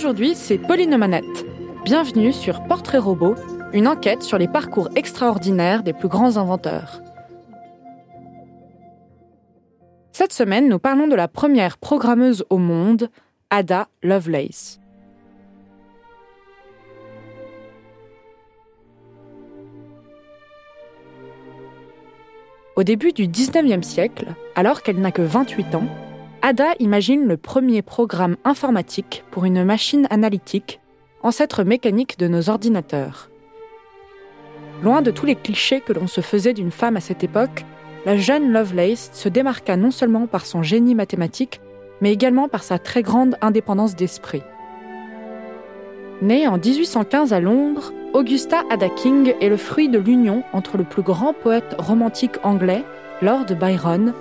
Aujourd'hui, c'est Pauline Manette. Bienvenue sur Portrait Robot, une enquête sur les parcours extraordinaires des plus grands inventeurs. Cette semaine, nous parlons de la première programmeuse au monde, Ada Lovelace. Au début du 19e siècle, alors qu'elle n'a que 28 ans, Ada imagine le premier programme informatique pour une machine analytique, ancêtre mécanique de nos ordinateurs. Loin de tous les clichés que l'on se faisait d'une femme à cette époque, la jeune Lovelace se démarqua non seulement par son génie mathématique, mais également par sa très grande indépendance d'esprit. Née en 1815 à Londres, Augusta Ada King est le fruit de l'union entre le plus grand poète romantique anglais, Lord Byron,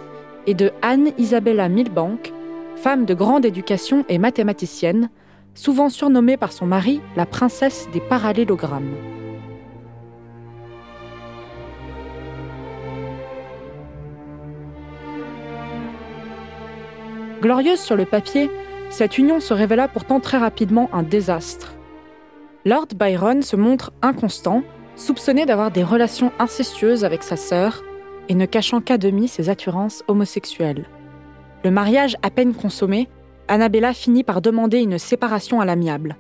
et de Anne Isabella Milbank, femme de grande éducation et mathématicienne, souvent surnommée par son mari la princesse des parallélogrammes. Glorieuse sur le papier, cette union se révéla pourtant très rapidement un désastre. Lord Byron se montre inconstant, soupçonné d'avoir des relations incestueuses avec sa sœur et ne cachant qu'à demi ses attirances homosexuelles. Le mariage à peine consommé, Annabella finit par demander une séparation à l'amiable.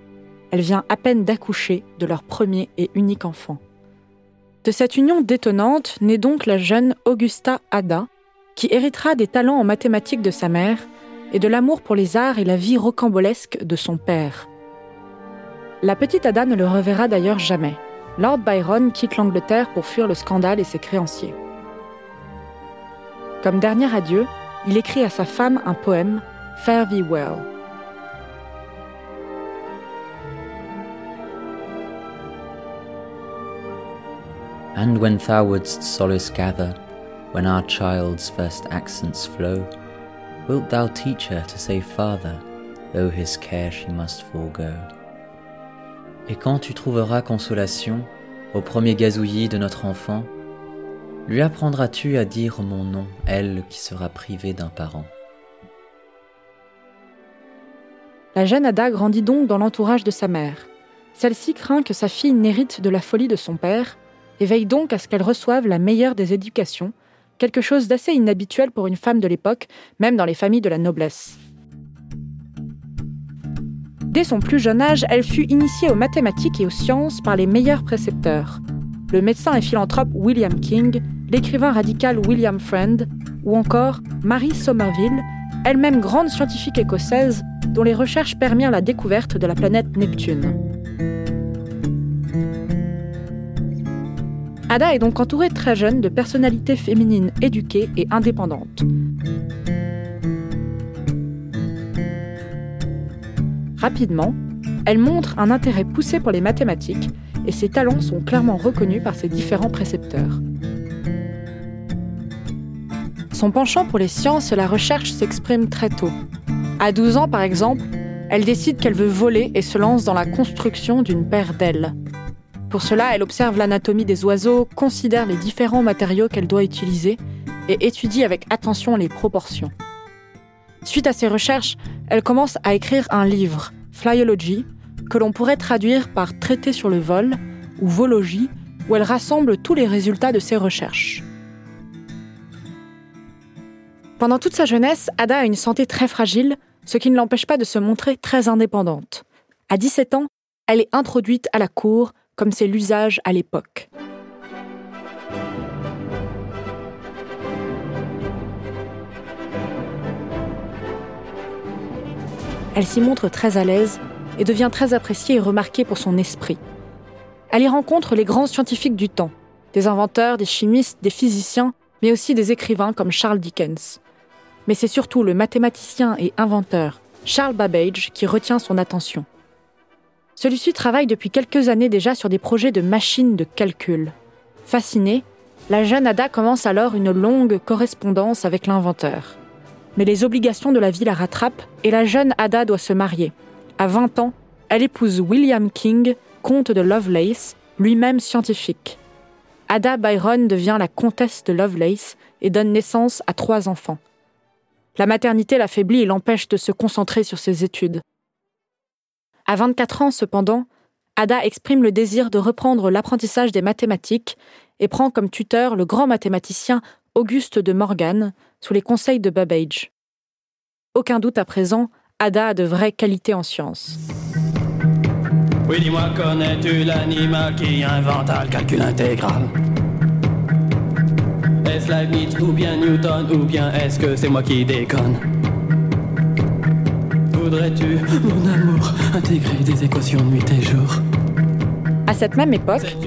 Elle vient à peine d'accoucher de leur premier et unique enfant. De cette union détonnante naît donc la jeune Augusta Ada, qui héritera des talents en mathématiques de sa mère et de l'amour pour les arts et la vie rocambolesque de son père. La petite Ada ne le reverra d'ailleurs jamais. Lord Byron quitte l'Angleterre pour fuir le scandale et ses créanciers. Comme dernier adieu, il écrit à sa femme un poème, Fare thee well. And when thou wouldst solace gather, when our child's first accents flow, wilt thou teach her to say father, though his care she must forego? Et quand tu trouveras consolation au premier gazouillis de notre enfant, lui apprendras-tu à dire mon nom, elle qui sera privée d'un parent La jeune Ada grandit donc dans l'entourage de sa mère. Celle-ci craint que sa fille n'hérite de la folie de son père et veille donc à ce qu'elle reçoive la meilleure des éducations quelque chose d'assez inhabituel pour une femme de l'époque, même dans les familles de la noblesse. Dès son plus jeune âge, elle fut initiée aux mathématiques et aux sciences par les meilleurs précepteurs. Le médecin et philanthrope William King, l'écrivain radical William Friend, ou encore Marie Somerville, elle-même grande scientifique écossaise dont les recherches permirent la découverte de la planète Neptune. Ada est donc entourée très jeune de personnalités féminines éduquées et indépendantes. Rapidement, elle montre un intérêt poussé pour les mathématiques et ses talents sont clairement reconnus par ses différents précepteurs. Son penchant pour les sciences et la recherche s'exprime très tôt. À 12 ans, par exemple, elle décide qu'elle veut voler et se lance dans la construction d'une paire d'ailes. Pour cela, elle observe l'anatomie des oiseaux, considère les différents matériaux qu'elle doit utiliser et étudie avec attention les proportions. Suite à ses recherches, elle commence à écrire un livre, Flyology, que l'on pourrait traduire par Traité sur le vol ou Vologie, où elle rassemble tous les résultats de ses recherches. Pendant toute sa jeunesse, Ada a une santé très fragile, ce qui ne l'empêche pas de se montrer très indépendante. À 17 ans, elle est introduite à la cour comme c'est l'usage à l'époque. Elle s'y montre très à l'aise et devient très appréciée et remarquée pour son esprit. Elle y rencontre les grands scientifiques du temps, des inventeurs, des chimistes, des physiciens, mais aussi des écrivains comme Charles Dickens. Mais c'est surtout le mathématicien et inventeur Charles Babbage qui retient son attention. Celui-ci travaille depuis quelques années déjà sur des projets de machines de calcul. Fascinée, la jeune Ada commence alors une longue correspondance avec l'inventeur. Mais les obligations de la vie la rattrapent et la jeune Ada doit se marier. À 20 ans, elle épouse William King, comte de Lovelace, lui-même scientifique. Ada Byron devient la comtesse de Lovelace et donne naissance à trois enfants. La maternité l'affaiblit et l'empêche de se concentrer sur ses études. À 24 ans, cependant, Ada exprime le désir de reprendre l'apprentissage des mathématiques et prend comme tuteur le grand mathématicien Auguste de Morgan sous les conseils de Babbage. Aucun doute à présent, Ada a de vraies qualités en sciences. Oui, dis-moi, connais-tu l'animal qui le calcul intégral? Est-ce Leibniz ou bien Newton ou bien est-ce que c'est moi qui déconne? Voudrais-tu, mon amour, intégrer des équations nuit et jour? À cette même époque,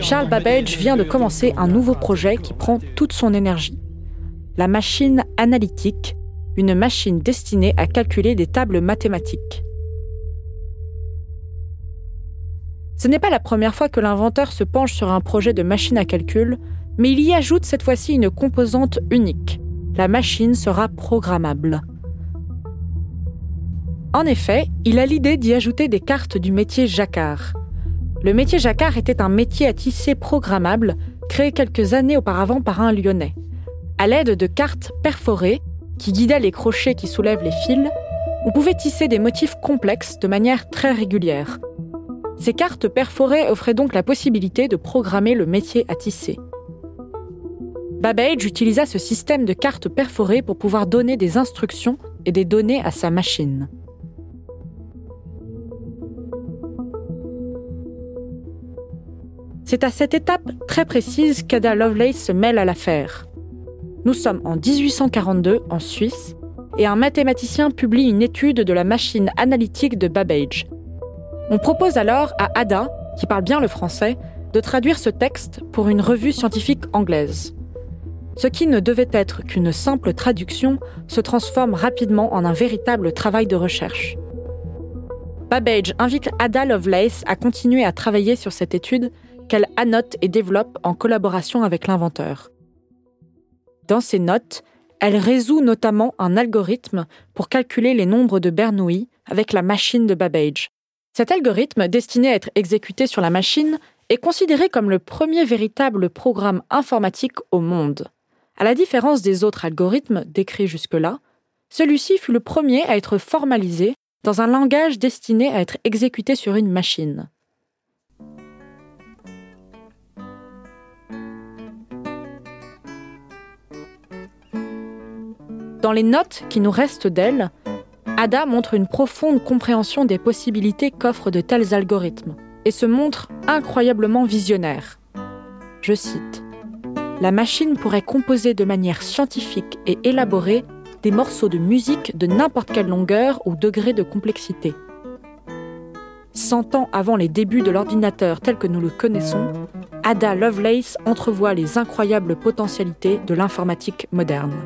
Charles Babbage vient de commencer un nouveau projet qui prend toute son énergie. La machine analytique, une machine destinée à calculer des tables mathématiques. Ce n'est pas la première fois que l'inventeur se penche sur un projet de machine à calcul, mais il y ajoute cette fois-ci une composante unique. La machine sera programmable. En effet, il a l'idée d'y ajouter des cartes du métier jacquard. Le métier jacquard était un métier à tisser programmable créé quelques années auparavant par un Lyonnais. À l'aide de cartes perforées, qui guidaient les crochets qui soulèvent les fils, on pouvait tisser des motifs complexes de manière très régulière. Ces cartes perforées offraient donc la possibilité de programmer le métier à tisser. Babbage utilisa ce système de cartes perforées pour pouvoir donner des instructions et des données à sa machine. C'est à cette étape très précise qu'Ada Lovelace se mêle à l'affaire. Nous sommes en 1842 en Suisse et un mathématicien publie une étude de la machine analytique de Babbage, on propose alors à Ada, qui parle bien le français, de traduire ce texte pour une revue scientifique anglaise. Ce qui ne devait être qu'une simple traduction se transforme rapidement en un véritable travail de recherche. Babbage invite Ada Lovelace à continuer à travailler sur cette étude qu'elle annote et développe en collaboration avec l'inventeur. Dans ses notes, elle résout notamment un algorithme pour calculer les nombres de Bernoulli avec la machine de Babbage, cet algorithme, destiné à être exécuté sur la machine, est considéré comme le premier véritable programme informatique au monde. À la différence des autres algorithmes décrits jusque-là, celui-ci fut le premier à être formalisé dans un langage destiné à être exécuté sur une machine. Dans les notes qui nous restent d'elle, Ada montre une profonde compréhension des possibilités qu'offrent de tels algorithmes et se montre incroyablement visionnaire. Je cite La machine pourrait composer de manière scientifique et élaborée des morceaux de musique de n'importe quelle longueur ou degré de complexité. Cent ans avant les débuts de l'ordinateur tel que nous le connaissons, Ada Lovelace entrevoit les incroyables potentialités de l'informatique moderne.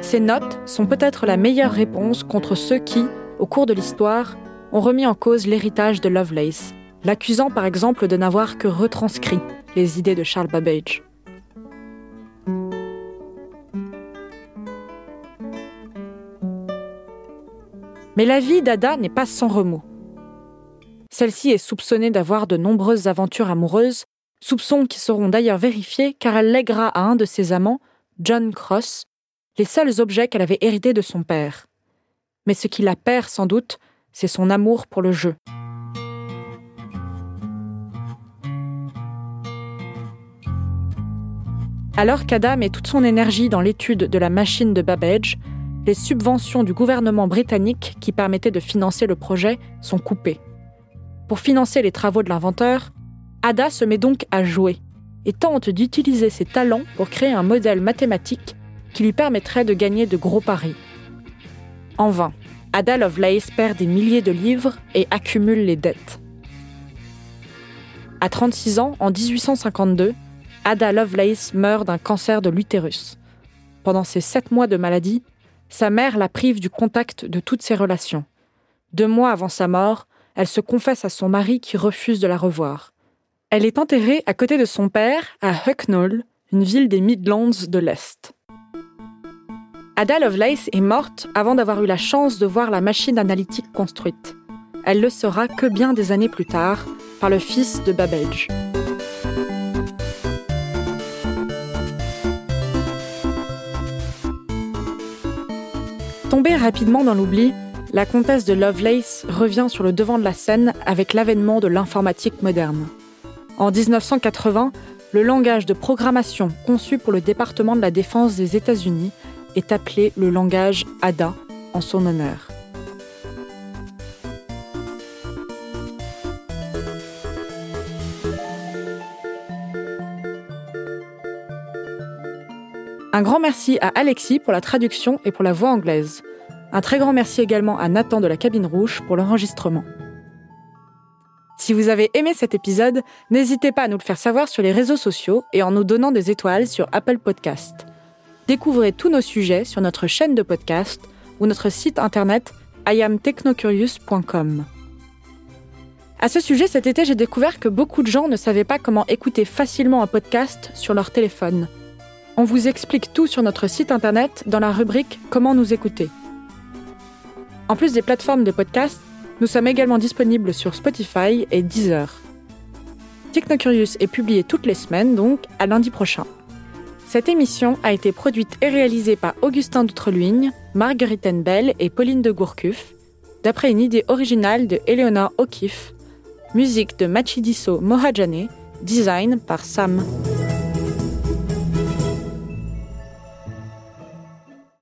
Ces notes sont peut-être la meilleure réponse contre ceux qui, au cours de l'histoire, ont remis en cause l'héritage de Lovelace, l'accusant par exemple de n'avoir que retranscrit les idées de Charles Babbage. Mais la vie d'Ada n'est pas sans remous. Celle-ci est soupçonnée d'avoir de nombreuses aventures amoureuses, soupçons qui seront d'ailleurs vérifiés car elle lèguera à un de ses amants, John Cross, les seuls objets qu'elle avait hérités de son père. Mais ce qui la perd sans doute, c'est son amour pour le jeu. Alors qu'Adam met toute son énergie dans l'étude de la machine de Babbage, les subventions du gouvernement britannique qui permettaient de financer le projet sont coupées. Pour financer les travaux de l'inventeur, Ada se met donc à jouer et tente d'utiliser ses talents pour créer un modèle mathématique qui lui permettrait de gagner de gros paris. En vain, Ada Lovelace perd des milliers de livres et accumule les dettes. À 36 ans, en 1852, Ada Lovelace meurt d'un cancer de l'utérus. Pendant ses sept mois de maladie, sa mère la prive du contact de toutes ses relations. Deux mois avant sa mort, elle se confesse à son mari qui refuse de la revoir. Elle est enterrée à côté de son père à Hucknall, une ville des Midlands de l'Est. Ada Lovelace est morte avant d'avoir eu la chance de voir la machine analytique construite. Elle le sera que bien des années plus tard par le fils de Babbage. Tombée rapidement dans l'oubli, la comtesse de Lovelace revient sur le devant de la scène avec l'avènement de l'informatique moderne. En 1980, le langage de programmation conçu pour le département de la défense des États-Unis est appelé le langage ADA en son honneur. Un grand merci à Alexis pour la traduction et pour la voix anglaise. Un très grand merci également à Nathan de la Cabine Rouge pour l'enregistrement. Si vous avez aimé cet épisode, n'hésitez pas à nous le faire savoir sur les réseaux sociaux et en nous donnant des étoiles sur Apple Podcast. Découvrez tous nos sujets sur notre chaîne de podcast ou notre site internet iamtechnocurious.com. À ce sujet, cet été, j'ai découvert que beaucoup de gens ne savaient pas comment écouter facilement un podcast sur leur téléphone. On vous explique tout sur notre site internet dans la rubrique Comment nous écouter. En plus des plateformes de podcast, nous sommes également disponibles sur Spotify et Deezer. Technocurious est publié toutes les semaines, donc à lundi prochain. Cette émission a été produite et réalisée par Augustin Doutreluigne, Marguerite Bell et Pauline de Gourcuff, d'après une idée originale de Eleonore O'Keeffe, musique de Machidiso Mohajane, design par Sam.